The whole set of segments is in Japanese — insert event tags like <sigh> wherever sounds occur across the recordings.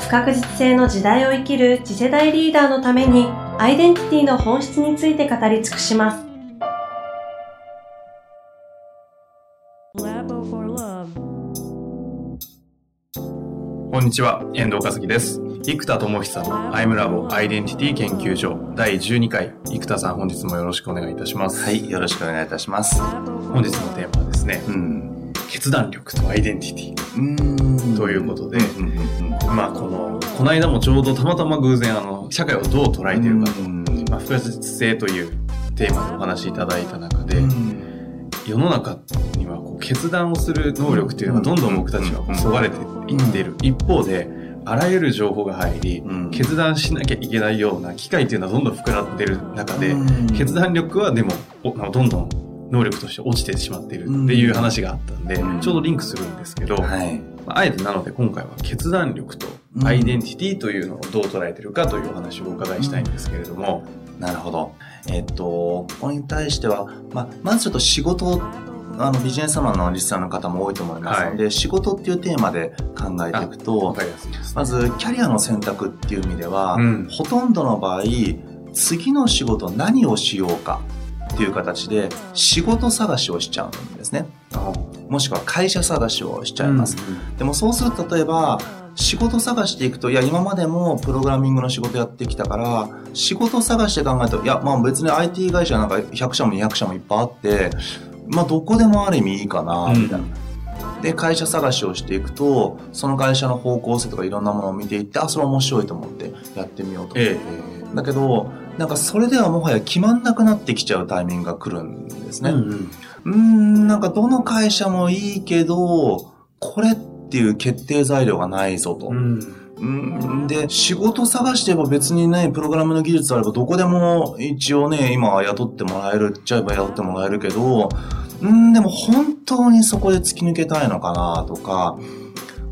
不確実性の時代を生きる次世代リーダーのためにアイデンティティの本質について語り尽くしますこんにちは、遠藤和樹です。生田智久のアイムラボアイデンティティ研究所第12回。生田さん、本日もよろしくお願いいたします。はい、よろしくお願いいたします。本日のテーマはですね、うん。決断力とアイデンティティ。うんということでまあ、この、この間もちょうどたまたま偶然、あの、社会をどう捉えているかまあ、不確実性というテーマでお話しいただいた中で、うん。世の中にはこう決断をする能力っていうのがどんどん僕たちはそがれていっている。一方で、あらゆる情報が入り、うん。決断しなきゃいけないような機会っていうのはどんどん膨らってる中で、うん。決断力はでもおどんどん能力として落ちてしまっているっていう話があったんで、うんちょうどリンクするんですけど、はい。まああえてなので今回は決断力とアイデンティティというのをどう捉えてるかというお話をお伺いしたいんですけれども、なるほど。えっと、ここに対しては、まあ、まずちょっと仕事、あの、ビジネスマンのリスナーの方も多いと思いますので、仕事っていうテーマで考えていくわとか、りやすいです。まず、キャリアの選択っていう意味では、うんほとんどの場合、次の仕事何をしようかっていう形で、仕事探しをしちゃうんですね。もしくは会社探しをしちゃいます。でもそうすると例えば仕事探していくといや今までもプログラミングの仕事やってきたから仕事探して考えるといやまあ別に IT 会社なんか100社も200社もいっぱいあってまあどこでもある意味いいかなみたいな。で会社探しをしていくとその会社の方向性とかいろんなものを見ていってあそれ面白いと思ってやってみようと。えだけどなんかそれではもはや決まんなくなってきちゃうタイミングが来るんですね。えうんうーん、なんかどの会社もいいけど、これっていう決定材料がないぞと。うんで、仕事探してば別にね、プログラムの技術あればどこでも一応ね、今は雇ってもらえるっちゃえば雇ってもらえるけど、うーん、でも本当にそこで突き抜けたいのかなとか、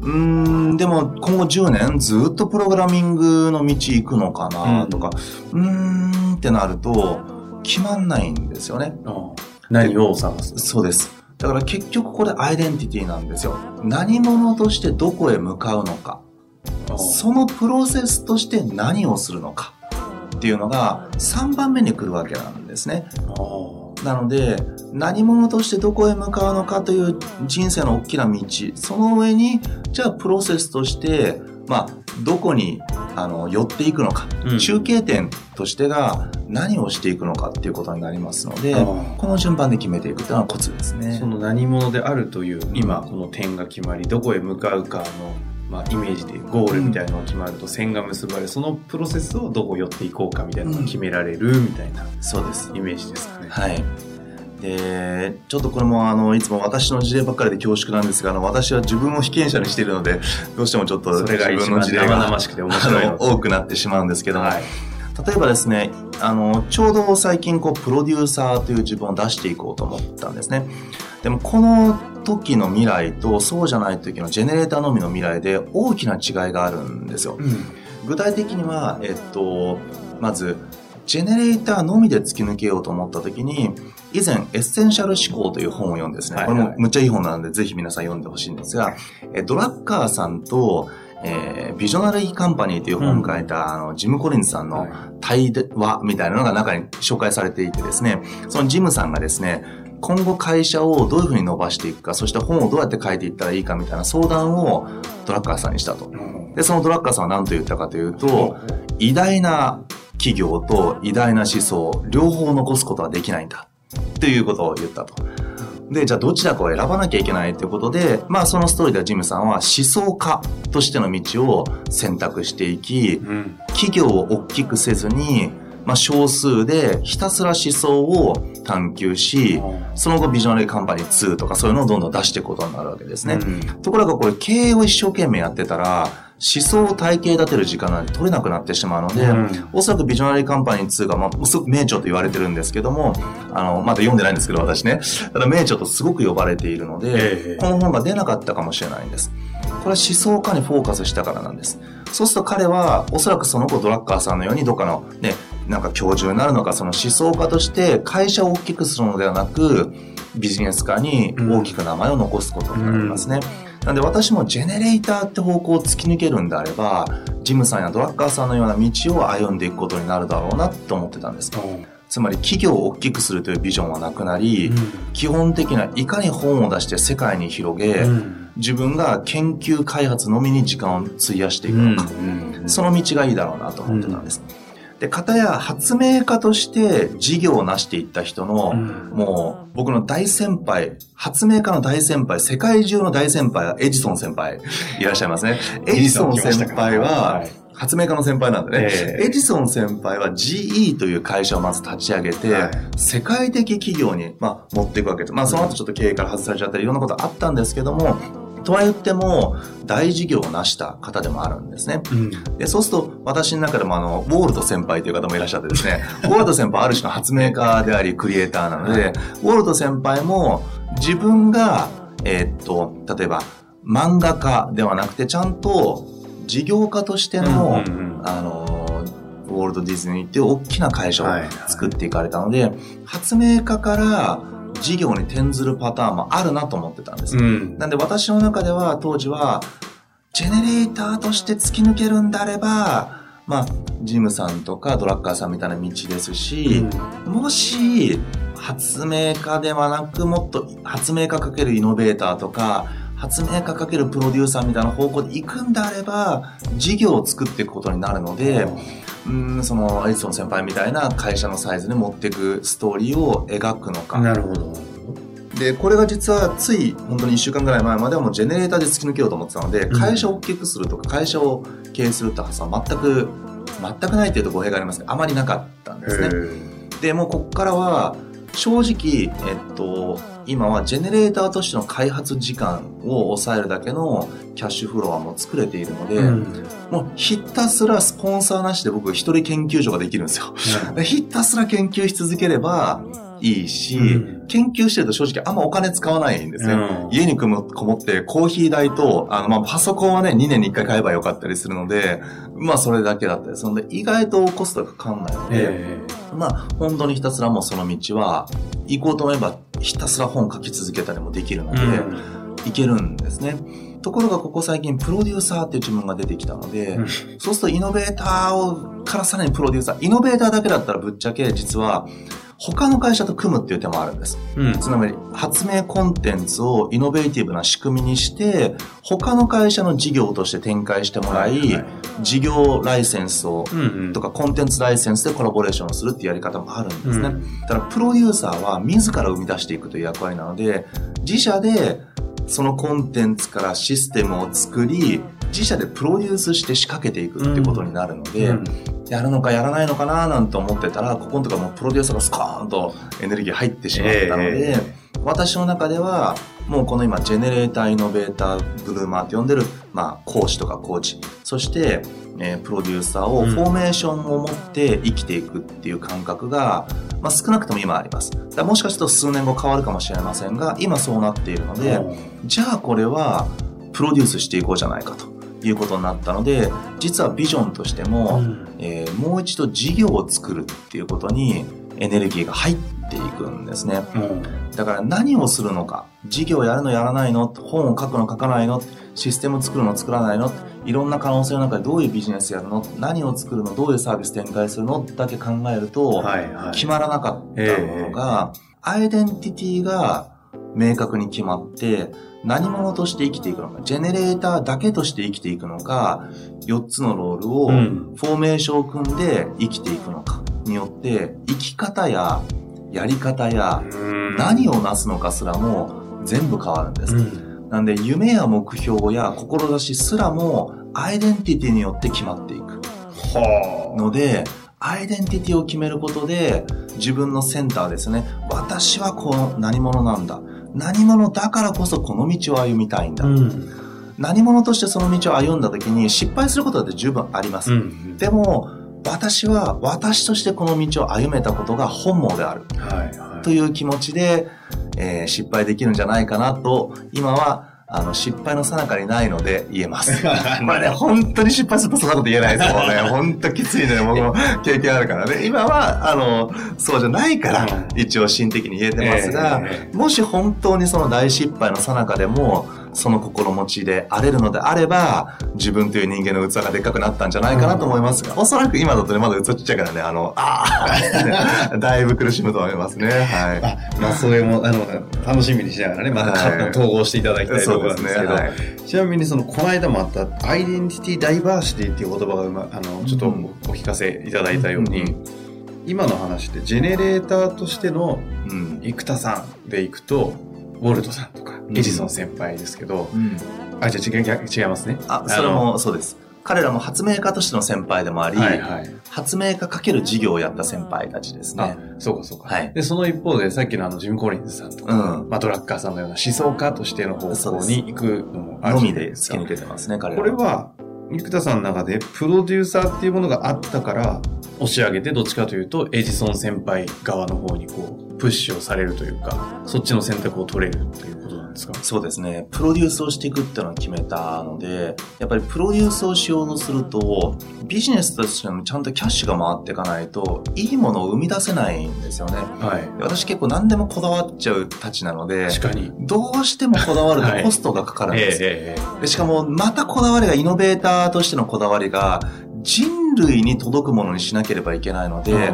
うーん、でも今後10年ずっとプログラミングの道行くのかなとか、うーんってなると決まんないんですよね。あ何を探すそうです。だから結局これアイデンティティなんですよ。何者としてどこへ向かうのか。そのプロセスとして何をするのか。っていうのが3番目に来るわけなんですね。なので、何者としてどこへ向かうのかという人生の大きな道。その上に、じゃあプロセスとして、まあ、どこにあの寄っていくのか、うん中継点としてが何をしていくのかっていうことになりますので、この順番で決めていくというのがコツですねそ。の何者であるという今この点が決まりどこへ向かうかの、まあ、イメージでゴールみたいなのが決まると線が結ばれそのプロセスをどこ寄っていこうかみたいなのが決められるみたいなそうです。イメージですか？ね。はい。で、ちょっとこれもあの、いつも私の事例ばっかりで恐縮なんですが、あの、私は自分を被験者にしているので、どうしてもちょっと自分の事例が生々しくて面白いのあの多くなってしまうんですけども、はい。例えばですね、あの、ちょうど最近こう、プロデューサーという自分を出していこうと思ったんですね。でも、この時の未来とそうじゃない時のジェネレーターのみの未来で大きな違いがあるんですよ。具体的には、えっと、まず、ジェネレーターのみで突き抜けようと思った時に、以前、エッセンシャル思考という本を読んでですね、これもむっちゃいい本なので、ぜひ皆さん読んでほしいんですが、えドラッカーさんと、えービジョナリーカンパニーという本を書いた、あの、ジム・コリンズさんのはい。対話みたいなのが中に紹介されていてですね、そのジムさんがですね、今後会社をどういうふうに伸ばしていくか、そして本をどうやって書いていったらいいかみたいな相談をドラッカーさんにしたと。で、そのドラッカーさんは何と言ったかというと、偉大な企業と偉大な思想、両方残すことはできないんだ。っていうことを言ったと。で、じゃあどちらかを選ばなきゃいけないということで、まあそのストーリーではジムさんは思想家としての道を選択していき、うん。企業を大きくせずに、まあ少数でひたすら思想を探求し、その後ビジョナリーカンパニー2とかそういうのをどんどん出していくことになるわけですね。うんところがこれ経営を一生懸命やってたら、思想を体系立てる時間なんて取れなくなってしまうので、うんおそらくビジョナリーカンパニー2が、まあ、すごく名著と言われてるんですけども、あの、まだ読んでないんですけど、私ね。ただ名著とすごく呼ばれているので、ええこの本が出なかったかもしれないんです。これは思想家にフォーカスしたからなんです。そうすると彼は、おそらくその後ドラッカーさんのようにどっかのね、なんか教授になるのか、その思想家として会社を大きくするのではなく、ビジネス家に大きく名前を残すことになりますね。なんで私もジェネレーターって方向を突き抜けるんであれば、ジムさんやドラッカーさんのような道を歩んでいくことになるだろうなと思ってたんです。つまり企業を大きくするというビジョンはなくなり、基本的ないかに本を出して世界に広げ、自分が研究開発のみに時間を費やしていくのか、その道がいいだろうなと思ってたんです。で、方や発明家として事業を成していった人の、もう僕の大先輩、発明家の大先輩、世界中の大先輩はエジソン先輩 <laughs> いらっしゃいますね。エジソン先輩。は、発明家の先輩なんでね、ええ。エジソン先輩は GE という会社をまず立ち上げて、はい。世界的企業に、まあ、持っていくわけです。まあ、その後ちょっと経営から外されちゃったり、いろんなことあったんですけども、とは言っても、大事業を成した方でもあるんですね。で、そうすると、私の中でもあの、ウォールド先輩という方もいらっしゃってですね、ウォールド先輩はある種の発明家であり、クリエイターなので、ウォールド先輩も自分が、えーっと、例えば、漫画家ではなくて、ちゃんと事業家としての、うんうんうん。あの、ウォールドディズニーっていう大きな会社をはいはい。作っていかれたので、発明家から事業に転ずるパターンもあるなと思ってたんです。うん。なんで私の中では当時は、ジェネレーターとして突き抜けるんであれば、まあ、ジムさんとかドラッカーさんみたいな道ですし、もし、発明家ではなく、もっと発明家かけるイノベーターとか、発明家かけるプロデューサーみたいな方向で行くんであれば、事業を作っていくことになるので、うん、その、エジソン先輩みたいな会社のサイズに持っていくストーリーを描くのか。なるほど。で、これが実はつい本当に1週間ぐらい前まではもうジェネレーターで突き抜けようと思ってたので、うん会社を大きくするとか会社を経営するって発想は全く、全くないというと語弊がありますが、あまりなかったんですね。で、もうここからは、正直、えっと、今はジェネレーターとしての開発時間を抑えるだけのキャッシュフロアも作れているので、うん。もうひたすらスポンサーなしで僕一人研究所ができるんですよ。で <laughs> ひたすら研究し続ければいいし、うん。研究してると正直あんまお金使わないんですね。うん。家にこもってコーヒー代と、あの、まあ、パソコンはね、2年に1回買えばよかったりするので、まあ、それだけだったりするので、意外とコストがかかんないので、えまあ、本当にひたすらもうその道は、行こうと思えば、ひたすら本書き続けたりもできるので、えいけるんですね。ところがここ最近プロデューサーっていう自分が出てきたので、うん。そうするとイノベーターをからさらにプロデューサー、イノベーターだけだったらぶっちゃけ実は他の会社と組むっていう手もあるんです。うん。つまり発明コンテンツをイノベーティブな仕組みにして他の会社の事業として展開してもらい、事業ライセンスをうんうん。とかコンテンツライセンスでコラボレーションをするっていうやり方もあるんですね。うん。ただプロデューサーは自ら生み出していくという役割なので自社でそのコンテンツからシステムを作り自社でプロデュースして仕掛けていくってことになるので、うんやるのかやらないのかななんて思ってたらここのところもうプロデューサーがスコーンとエネルギー入ってしまったので、え私の中ではもうこの今ジェネレーターイノベーターブルーマーって呼んでる、まあ、講師とかコーチ。そして、えープロデューサーをうん。フォーメーションを持って生きていくっていう感覚が、まあ、少なくとも今あります。だもしかすると数年後変わるかもしれませんが今そうなっているので、じゃあこれはプロデュースしていこうじゃないかということになったので実はビジョンとしても、うんえーもう一度事業を作るっていうことにエネルギーが入っていくんですね。だから何をするのか、事業やるのやらないの、本を書くの書かないの、システム作るの作らないの、いろんな可能性の中でどういうビジネスやるの、何を作るの、どういうサービス展開するのだけ考えると、はいはい。決まらなかったのが、アイデンティティが明確に決まって、何者として生きていくのか、ジェネレーターだけとして生きていくのか、4つのロールをフうんォーメーションを組んで生きていくのかによって、生き方ややり方やうん何をなすのかすらも全部変わるんです。うんなんで夢や目標や志すらもアイデンティティによって決まっていく。はので、アイデンティティを決めることで、自分のセンターですね。私はこの何者なんだ。何者だからこそこの道を歩みたいんだ。あ。うん。何者としてその道を歩んだ時に失敗することだって十分あります。うんでも、私は私としてこの道を歩めたことが本望であるはいはいという気持ちで、えー失敗できるんじゃないかなと、今は、あの、失敗の最中にないので言えます。<laughs> これね、本当に失敗するとそんなこと言えないですもんね。<laughs> 本当きついね、僕も経験あるからね。今は、あの、そうじゃないから、一応心的に言えてますが、えもし本当にその大失敗の最中でも、その心持ちで荒れるのであれば、自分という人間の器がでっかくなったんじゃないかなと思いますが、おそらく今だとね、まだ器ちっちゃいからね、あの、ああ、<laughs> だいぶ苦しむと思いますね。はい。あまあ、それも、あの、楽しみにしながらね、また、はい。統合していただきたいところなんですけど、はい。ちなみにその、この間もあった、アイデンティティダイバーシティっていう言葉がうま、あの、ちょっとおお聞かせいただいたように、うん。今の話って、ジェネレーターとしてのうん。生田さんでいくと、ウォルトさんとか、うんエジソン先輩ですけど、うん。あ、じゃあ違う違いますね。あ、それもそうです。彼らも発明家としての先輩でもあり、はいはい。発明家かける事業をやった先輩たちですあね。、そうかそうか。はいで、その一方で、さっきのあの、ジム・コリンズさんとか、うんまあ、ドラッカーさんのような思想家としての方向に行くのもあるのじみで突き。抜けてますね、彼らこれは、生田さんの中で、プロデューサーっていうものがあったから、押し上げて、どっちかというと、エジソン先輩側の方にこう、プッシュをされるというか、そっちの選択を取れるということですか？そうですね。プロデュースをしていくっていうのを決めたので、やっぱりプロデュースをしようとすると、ビジネスとしてもちゃんとキャッシュが回っていかないと、いいものを生み出せないんですよね。はい。私結構何でもこだわっちゃうたちなので、確かに。どうしてもこだわるはいとコストがかかるんええですよ。ええでしかも、またこだわりが、イノベーターとしてのこだわりが、人類に届くものにしなければいけないのええで、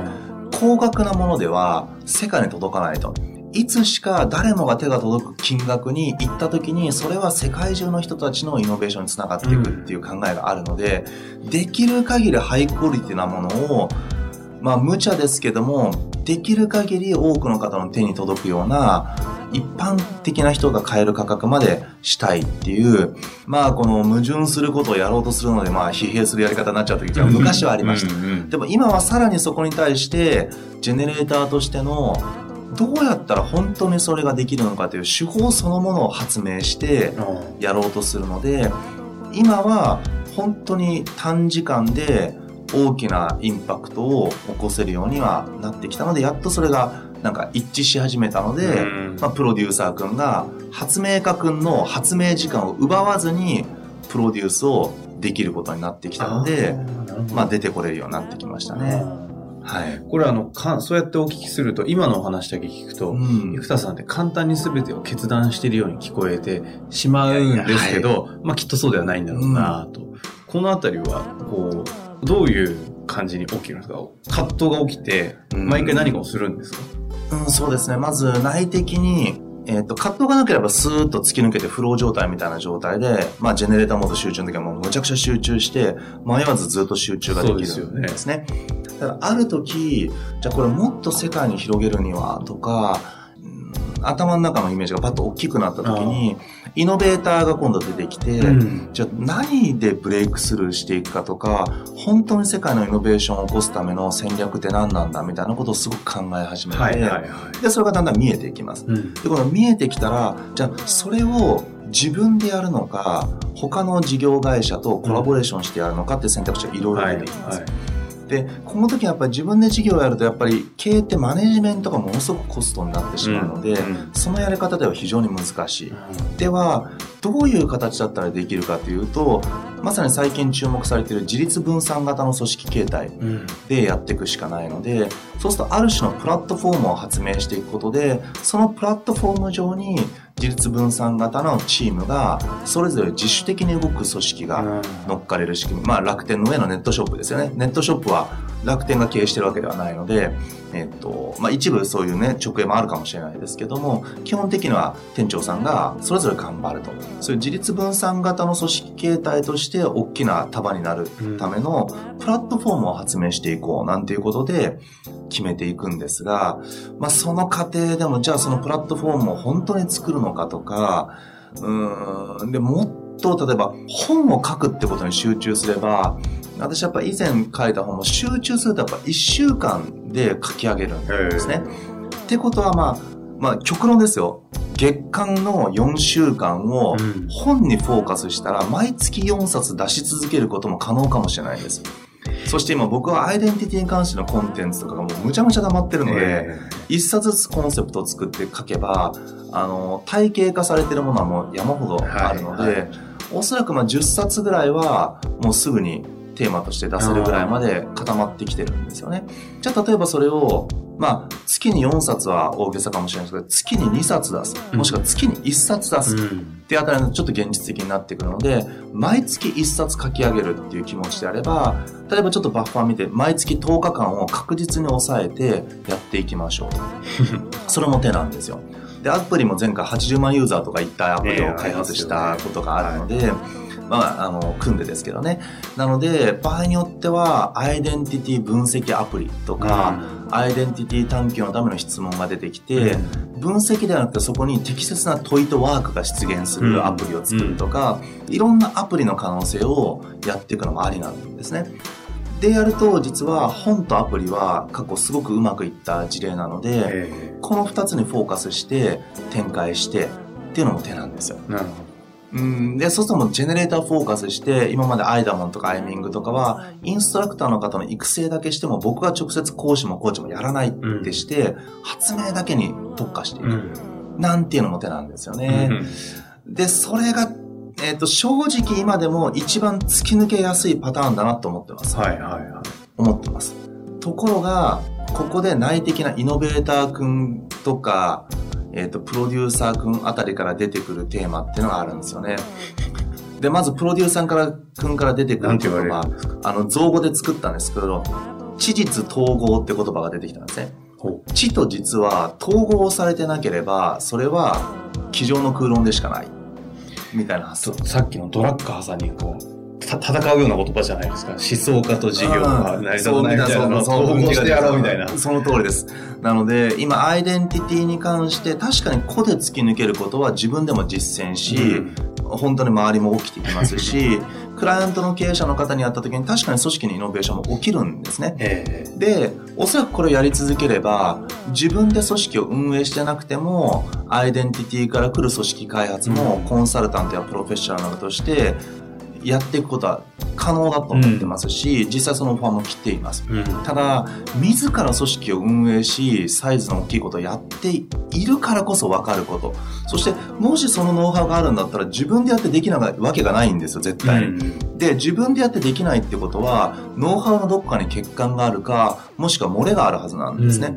高額なものでは世界に届かないと。いつしか誰もが手が届く金額に行った時に、それは世界中の人たちのイノベーションにつながっていくっていう考えがあるので、できる限りハイクオリティなものを、まあ無茶ですけども、できる限り多くの方の手に届くような、一般的な人が買える価格までしたいっていう、まあこの矛盾することをやろうとするので、まあ疲弊するやり方になっちゃう時が昔はありました。でも今はさらにそこに対して、ジェネレーターとしての、どうやったら本当にそれができるのかという手法そのものを発明してうん。やろうとするので、今は本当に短時間で大きなインパクトを起こせるようにはなってきたので、やっとそれがなんか一致し始めたので、うん。まあ、プロデューサーくんが発明家くんの発明時間を奪わずにプロデュースをできることになってきたので、まあ出てこれるようになってきましたね。はい。これあの、かそうやってお聞きすると、今のお話だけ聞くと、うん生田さんって簡単に全てを決断しているように聞こえてしまうんですけど、まあきっとそうではないんだろうなと。このあたりは、こう、どういう感じに起きるんですか？葛藤が起きて、うん毎回何かをするんですか、うん、そうですね。まず内的に、えっ、と、葛藤がなければスーッと突き抜けてフロー状態みたいな状態で、まあ、ジェネレーターモード集中の時はもうむちゃくちゃ集中して、迷わずずっと集中ができるんですね。ただ、ある時、じゃあこれもっと世界に広げるには、とか、うん頭の中のイメージがパッと大きくなった時に、イノベーターが今度出てきて、うんじゃあ何でブレイクスルーしていくかとか、本当に世界のイノベーションを起こすための戦略って何なんだみたいなことをすごく考え始めて、はいはいはい。で、それがだんだん見えていきます。うんで、この見えてきたら、じゃあそれを自分でやるのか、他の事業会社とコラボレーションしてやるのかって選択肢がいろいろはい出てきます。はいで、この時やっぱり自分で事業をやるとやっぱり経営ってマネジメントがものすごくコストになってしまうので、うんそのやり方では非常に難しい。では、どういう形だったらできるかというと、まさに最近注目されている自立分散型の組織形態うんでやっていくしかないので、そうするとある種のプラットフォームを発明していくことで、そのプラットフォーム上に自立分散型のチームがそれぞれ自主的に動く組織が乗っかれる仕組み。まあ楽天の上のネットショップですよね。ネットショップは楽天が経営してるわけではないので、えっと、まあ一部そういうね、直営もあるかもしれないですけども、基本的には店長さんがそれぞれ頑張ると。そういう自立分散型の組織形態として大きな束になるためのプラットフォームを発明していこうなんていうことで決めていくんですが、まあその過程でもじゃあそのプラットフォームを本当に作るのかとか、うーん、で、もっと例えば本を書くってことに集中すれば、私やっぱ以前書いた本も集中するとやっぱ1週間で書き上げるんですね。ってことはまあ、まあ極論ですよ。月間の4週間をうん本にフォーカスしたら毎月4冊出し続けることも可能かもしれないです。そして今僕はアイデンティティに関してのコンテンツとかがもうむちゃむちゃ溜まってるので、え一冊ずつコンセプトを作って書けば、あの、体系化されてるものはもう山ほどあるので、おそらくまあ10冊ぐらいはもうすぐにテーマとして出せるぐらいまで固まってきてるんですよね。じゃあ例えばそれを、まあ月に4冊は大げさかもしれないですけど、月に2冊出す。もしくは月に1冊出す。うんってあたりのちょっと現実的になってくるので、毎月1冊書き上げるっていう気持ちであれば、例えばちょっとバッファー見て、毎月10日間を確実に抑えてやっていきましょう。<laughs> それも手なんですよ。で、アプリも前回80万ユーザーとかいったアプリを開発したことがあるので、まあ、あの、組んでですけどね。なので、場合によっては、アイデンティティ分析アプリとか、アイデンティティ探求のための質問が出てきて、分析ではなくてそこに適切な問いとワークが出現するアプリを作るとか、いろんなアプリの可能性をやっていくのもありなんですね。でやると実は本とアプリは過去すごくうまくいった事例なので、えこの2つにフォーカスして展開してっていうのも手なんですよ。えなるほうん、で、そうするともうジェネレーターフォーカスして、今までアイダモンとかアイミングとかは、インストラクターの方の育成だけしても、僕が直接講師もコーチもやらないってして、発明だけに特化していど。く。なんていうのも手なんですよね。で、それが、えっ、と、正直今でも一番突き抜けやすいパターンだなと思ってます。はいはいはい。思ってます。ところが、ここで内的なイノベーター君とか、えっ、と、プロデューサー君あたりから出てくるテーマっていうのがあるんですよね。で、まずプロデューサーから君から出てくる言葉れるんですか、あの、造語で作ったんですけど、知実統合って言葉が出てきたんですね。ほ知と実は統合されてなければ、それは机上の空論でしかない。みたいな発想。うさっきのドラッカーさんにこう、た戦うような言葉じゃないですか。思想家と事業が成り立たないみたいなのを統合してやろうみたいな。その通りです。なので、今、アイデンティティに関して、確かに個で突き抜けることは自分でも実践し、うん本当に周りも起きてきますし、<laughs> クライアントの経営者の方に会った時に確かに組織にイノベーションも起きるんですね。えで、おそらくこれをやり続ければ、自分で組織を運営してなくても、アイデンティティから来る組織開発も、コンサルタントやプロフェッショナルとして、やっていくことは可能だと思ってますし、実際そのオファーも来ています。えうんただ、自ら組織を運営し、サイズの大きいことをやっているからこそ分かること。そして、もしそのノウハウがあるんだったら、自分でやってできないわけがないんですよ、絶対に。うんで、自分でやってできないってことは、ノウハウのどこかに欠陥があるか、もしくは漏れがあるはずなんですね。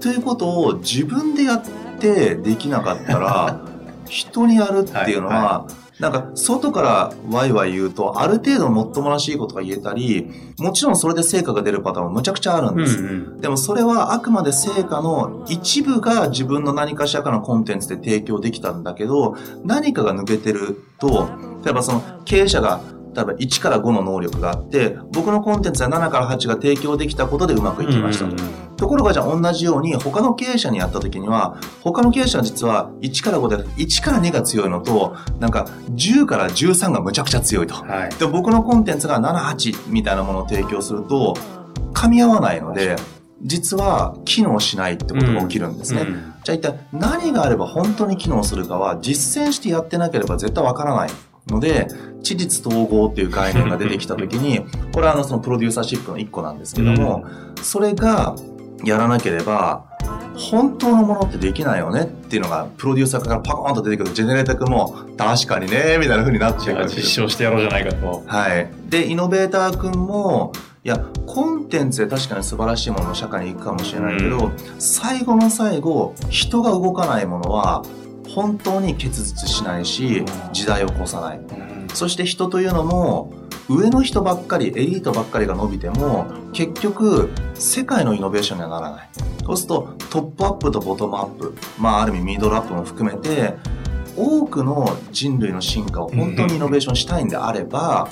ということを自分でやってできなかったら、人にやるっていうのは、はなんか外からワイワイ言うと、ある程度もっともらしいことが言えたり、もちろんそれで成果が出るパターンもむちゃくちゃあるんうんです。うんでもそれはあくまで成果の一部が自分の何かしらかのコンテンツで提供できたんだけど、何かが抜けてると、例えばその経営者が、例えば1から5の能力があって、僕のコンテンツは7から8が提供できたことでうまくいきましたと。うんところがじゃあ同じように他の経営者にやった時には、他の経営者は実は1から5で1から2が強いのと、なんか10から13がむちゃくちゃ強いと。はい。で、僕のコンテンツが7、8みたいなものを提供すると、噛み合わないので、実は機能しないってことが起きるんですね。うんじゃあ一体何があれば本当に機能するかは実践してやってなければ絶対わからないので、知実統合っていう概念が出てきた時に、<laughs> これはあのそのプロデューサーシップの一個なんですけども、それがやらなければ、本当のものってできないよねっていうのがプロデューサーからパコーンと出てくるジェネレーター君も確かにねみたいな風になっちじゃうわけです実証してやろうじゃないかと。はい。で、イノベーター君も、いや、コンテンツで確かに素晴らしいものの社会に行くかもしれないけど、最後の最後、人が動かないものは、本当に結実しないし、時代を越さない。そして人というのも、上の人ばっかり、エリートばっかりが伸びても、結局、世界のイノベーションにはならない。そうすると、トップアップとボトムアップ、まあ、ある意味ミドルアップも含めて、多くの人類の進化を本当にイノベーションしたいんであれば、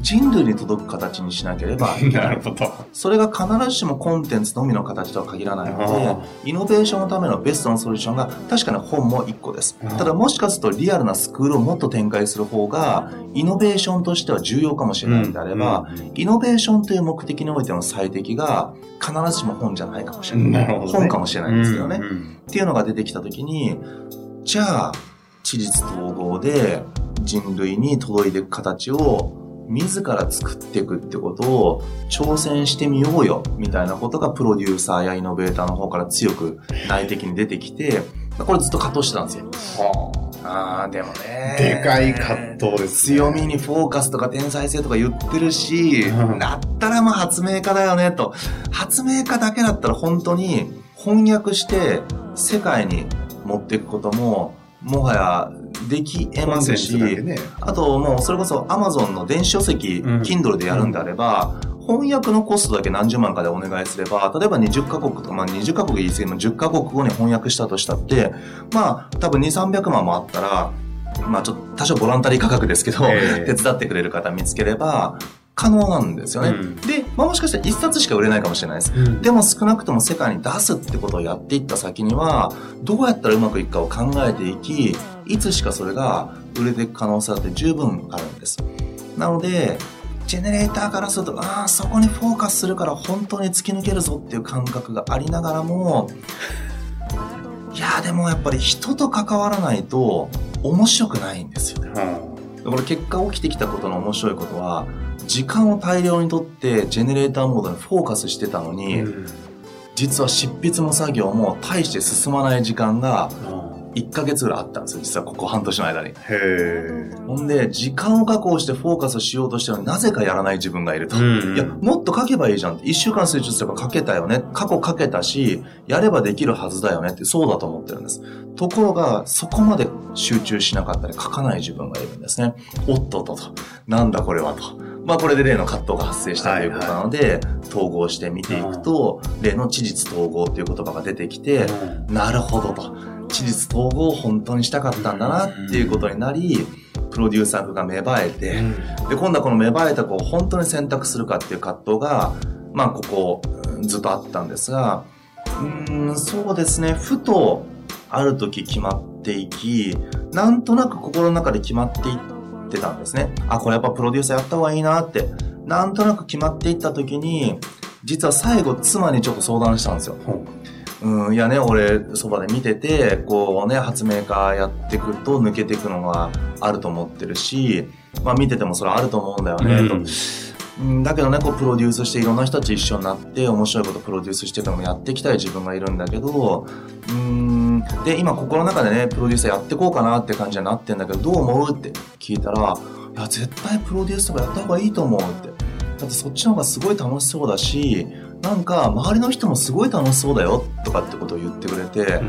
人類に届く形にしなければいけない。<laughs> なるほど。それが必ずしもコンテンツのみの形とは限らないのあで、イノベーションのためのベストのソリューションが確かに本も1個です。あただもしかするとリアルなスクールをもっと展開する方が、イノベーションとしては重要かもしれないんであれば、うんうんイノベーションという目的においての最適が必ずしも本じゃないかもしれない。ね本かもしれないんですけどね。うんうんっていうのが出てきたときに、じゃあ、地実統合で人類に届いていく形を自ら作っていくってことを挑戦してみようよ、みたいなことがプロデューサーやイノベーターの方から強く内的に出てきて、これずっと葛藤してたんですよ。ああ、でもね。でかい葛藤ですね強みにフォーカスとか天才性とか言ってるし、うんだったらまあ発明家だよねと。発明家だけだったら本当に翻訳して世界に持っていくことも、もはやでき得ますし、あともうそれこそ Amazon の電子書籍、うん。Kindle でやるんであれば、翻訳のコストだけ何十万かでお願いすれば、例えば20カ国とか、まあ20カ国言い過ぎも10カ国語に翻訳したとしたって、まあ多分2、300万もあったら、まあちょっと多少ボランタリー価格ですけど、ええ。手伝ってくれる方見つければ可能なんですよね。うん。で、まあもしかしたら1冊しか売れないかもしれないです。うん。でも少なくとも世界に出すってことをやっていった先には、どうやったらうまくいくかを考えていき、いつしかそれが売れていく可能性だって十分あるんです。なので、ジェネレーターからすると、ああ、そこにフォーカスするから本当に突き抜けるぞっていう感覚がありながらも、いやーでもやっぱり人と関わらないと面白くないんですよね。これ結果起きてきたことの面白いことは、時間を大量にとってジェネレーターモードにフォーカスしてたのに、うん実は執筆も作業も大して進まない時間があ1ヶ月ぐらいあったんですよ。実はここ半年の間に。ーへえ。ほんで、時間を確保してフォーカスしようとしてるのになぜかやらない自分がいると。うんいや、もっと書けばいいじゃんって。1週間成長すれば書けたよね。過去書けたし、やればできるはずだよねって、そうだと思ってるんです。ところが、そこまで集中しなかったり書かない自分がいるんですね。おっとっとと。なんだこれはと。まあこれで例の葛藤が発生したということなので、統合して見ていくと、例の知実統合っていう言葉が出てきて、なるほどと。知実統合を本当にしたかったんだなっていうことになり、プロデューサーが芽生えて、で、今度はこの芽生えた子を本当に選択するかっていう葛藤が、まあ、ここ、うんずっとあったんですが、うーん、そうですね、ふと、ある時決まっていき、なんとなく心の中で決まっていってたんですね。あ、これやっぱプロデューサーやった方がいいなって、なんとなく決まっていった時に、実は最後妻にちょっと相談したんですよ。うん、いやね、俺、そばで見てて、こうね、発明家やっていくと抜けていくのがあると思ってるし、まあ見ててもそれあると思うんだよね、と。うん、だけどね、こうプロデュースしていろんな人たち一緒になって面白いことプロデュースしてたのもやっていきたい自分がいるんだけど、うん、で、今心の中でね、プロデューサーやっていこうかなって感じになってんだけど、どう思うって聞いたら、いや、絶対プロデュースとかやった方がいいと思うって。だってそっちの方がすごい楽しそうだし、なんか周りの人もすごい楽しそうだよとかってことを言ってくれて、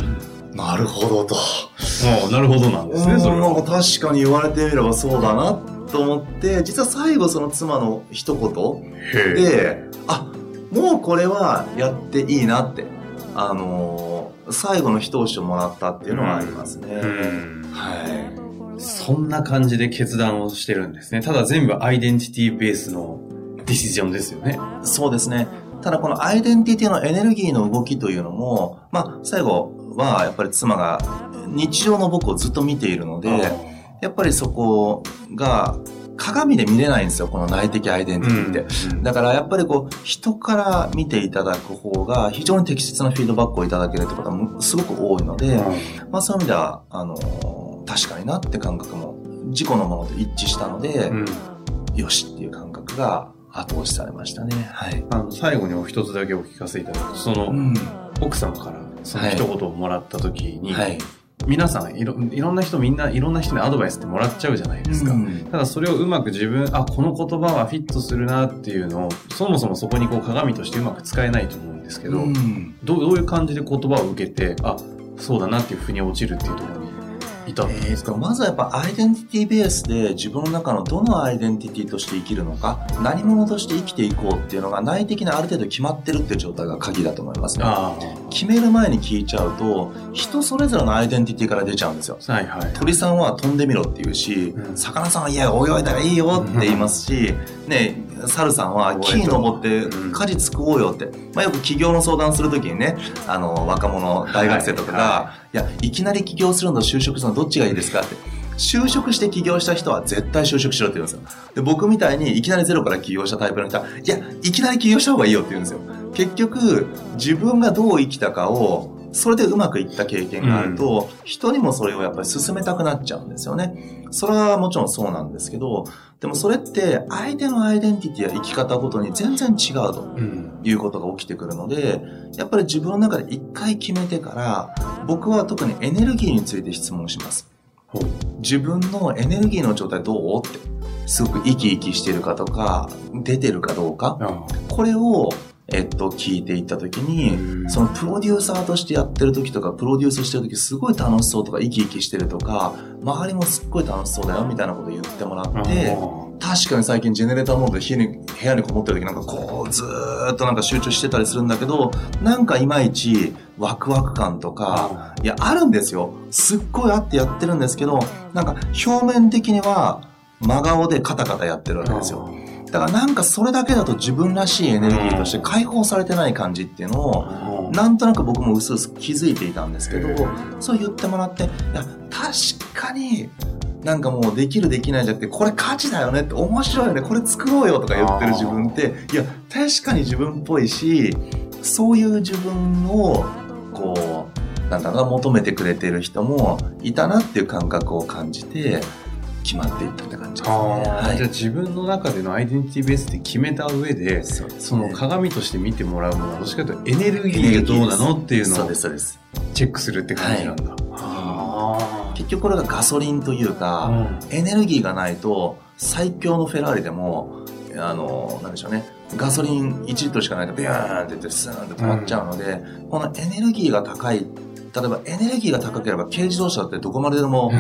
なるほどと。ああ、なるほどなんですね、それは。確かに言われてみればそうだなと思って、実は最後その妻の一言。で、あ、もうこれはやっていいなって、あのー最後の一押しをもらったっていうのはありますね。うんはそんな感じで決断をしてるんですね。ただ全部アイデンティティベースのディシジョンですよね。い。そうですね。ただこのアイデンティティのエネルギーの動きというのも、まあ最後はやっぱり妻が日常の僕をずっと見ているので、やっぱりそこが鏡で見れないんですよ、この内的アイデンティティって。うんだからやっぱりこう、人から見ていただく方が非常に適切なフィードバックをいただけるってことはむすごく多いので、まあそういう意味では、あのー確かになって感覚も自己のものと一致したので、うん。よしっていう感覚が後押しされましたね。はい。あの最後にお一つだけお聞かせいただくと、その、うん。奥様からその一言をもらった時に、はい。皆さんいろいろんな人みんないろんな人にアドバイスってもらっちゃうじゃないですか。うんただそれをうまく自分、あ、この言葉はフィットするなっていうのを、そもそもそこにこう鏡としてうまく使えないと思うんですけど、うんどうどういう感じで言葉を受けて、あ、そうだなっていう腑に落ちるっていうところに。至ったんですか、えーとまずはやっぱアイデンティティベースで自分の中のどのアイデンティティとして生きるのか何者として生きていこうっていうのが内的にある程度決まってるっていう状態が鍵だと思いますねあ決める前に聞いちゃうと人それぞれのアイデンティティから出ちゃうんですよあ。はいはい。鳥さんは飛んでみろって言うし、うん魚さんはいや泳いだらいいよって言いますし、ね猿さんは木に登ってうん。果実食おうよって、まあ、よく起業の相談するときにねあの若者大学生とかが、、はい。やいきなり起業するのと就職するのどっちがいいですかって。就職して起業した人は絶対就職しろって言うんですよ。で僕みたいにいきなりゼロから起業したタイプの人はいやいきなり起業した方がいいよって言うんですよ。結局自分がどう生きたかをそれでうまくいった経験があると、人にもそれをやっぱり進めたくなっちゃうんですよね。それはもちろんそうなんですけど、でもそれって相手のアイデンティティや生き方ごとに全然違うとうん。いうことが起きてくるので、やっぱり自分の中で一回決めてから、僕は特にエネルギーについて質問します。自分のエネルギーの状態どう？って。すごく生き生きしてるかとか、出てるかどうか。あこれを、えっと、聞いていったときに、うんそのプロデューサーとしてやってる時とか、プロデュースしてる時すごい楽しそうとか、生き生きしてるとか、周りもすっごい楽しそうだよみたいなこと言ってもらあって、あ確かに最近ジェネレーターモードで部屋に部屋にこもってる時なんかこうずーっとなんか集中してたりするんだけど、なんかいまいちワクワク感とか、いや、あるんですよ。すっごいあってやってるんですけど、なんか表面的には真顔でカタカタやってるわけですよ。だからなんかそれだけだと自分らしいエネルギーとして解放されてない感じっていうのを、なんとなく僕も薄々気づいていたんですけどそう言ってもらって、いや、確かに、なんかもうできるできないじゃなくて、これ価値だよねって、面白いよね、これ作ろうよとか言ってる自分って、いや、確かに自分っぽいし、そういう自分を、こう、なんだろうな、求めてくれてる人もいたなっていう感覚を感じて、決まっていったって感じですね。ああ、はい。じゃあ自分の中でのアイデンティティベースで決めた上で、ね。その鏡として見てもらうものはどっちかというとエネルギーがどうなのっていうのを。チェックするって感じなんだ。あ結局これがガソリンというか、あ。エネルギーがないと最強のフェラーリでもあのなんでしょうね。ガソリン1リットルしかないとビューンって言ってスーンって止まっちゃうので、このエネルギーが高い例えばエネルギーが高ければ軽自動車ってどこまででも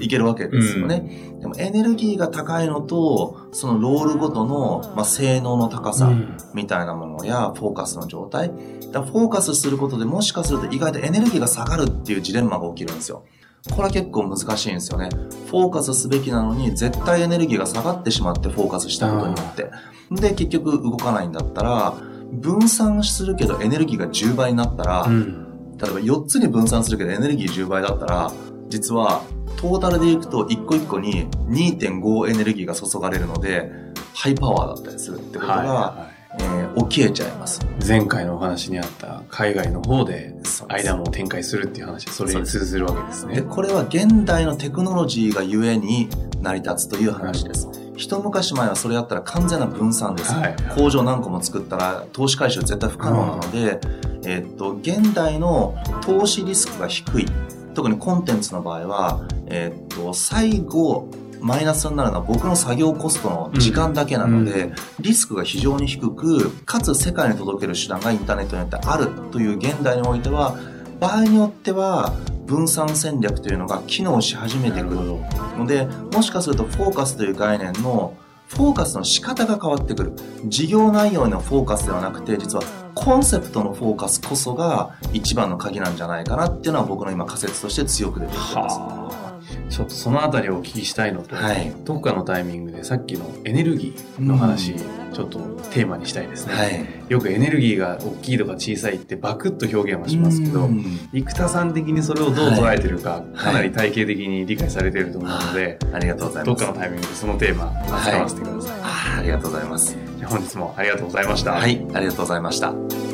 いけるわけですよね、でもエネルギーが高いのとそのロールごとの、まあ、性能の高さうん。みたいなものやフォーカスの状態。だフォーカスすることでもしかすると意外とエネルギーが下がるっていうジレンマが起きるんですよ。これは結構難しいんですよね。フォーカスすべきなのに、絶対エネルギーが下がってしまってフォーカスしたことによって。で、結局動かないんだったら、分散するけどエネルギーが10倍になったら、うん。例えば4つに分散するけどエネルギー10倍だったら、実はトータルでいくと1個1個に2.5エネルギーが注がれるので、ハイパワーだったりするってことが、はいはえー起きえちゃいます。い。前回のお話にあった海外の方で間も展開するっていう話、それに通ずるわけですで、ね。これは現代のテクノロジーがゆえに成り立つという話です。一昔前はそれやったら完全な分散です。はい工場何個も作ったら投資回収絶対不可能なので、えっと、現代の投資リスクが低い。特にコンテンツの場合は、えっと、最後、マイナスになるのは僕の作業コストの時間だけなので、リスクが非常に低く、かつ世界に届ける手段がインターネットによってあるという現代においては、場合によっては分散戦略というのが機能し始めてくる。ので、もしかするとフォーカスという概念のフォーカスの仕方が変わってくる。事業内容のフォーカスではなくて、実はコンセプトのフォーカスこそが一番の鍵なんじゃないかなっていうのは僕の今仮説として強く出てきてます。はあ。ちょっとそのあたりをお聞きしたいのと、はいどこかのタイミングでさっきのエネルギーの話、ちょっとテーマにしたいですね。はい。よくエネルギーが大きいとか小さいってバクッと表現はしますけどう、ん生田さん的にそれをどう捉えてるか、かなり体系的に理解されていると思うので、ありがとうございます。どっかのタイミングでそのテーマ扱わせてください。あありがとうございます。じゃあ本日もありがとうございました。はい、ありがとうございました。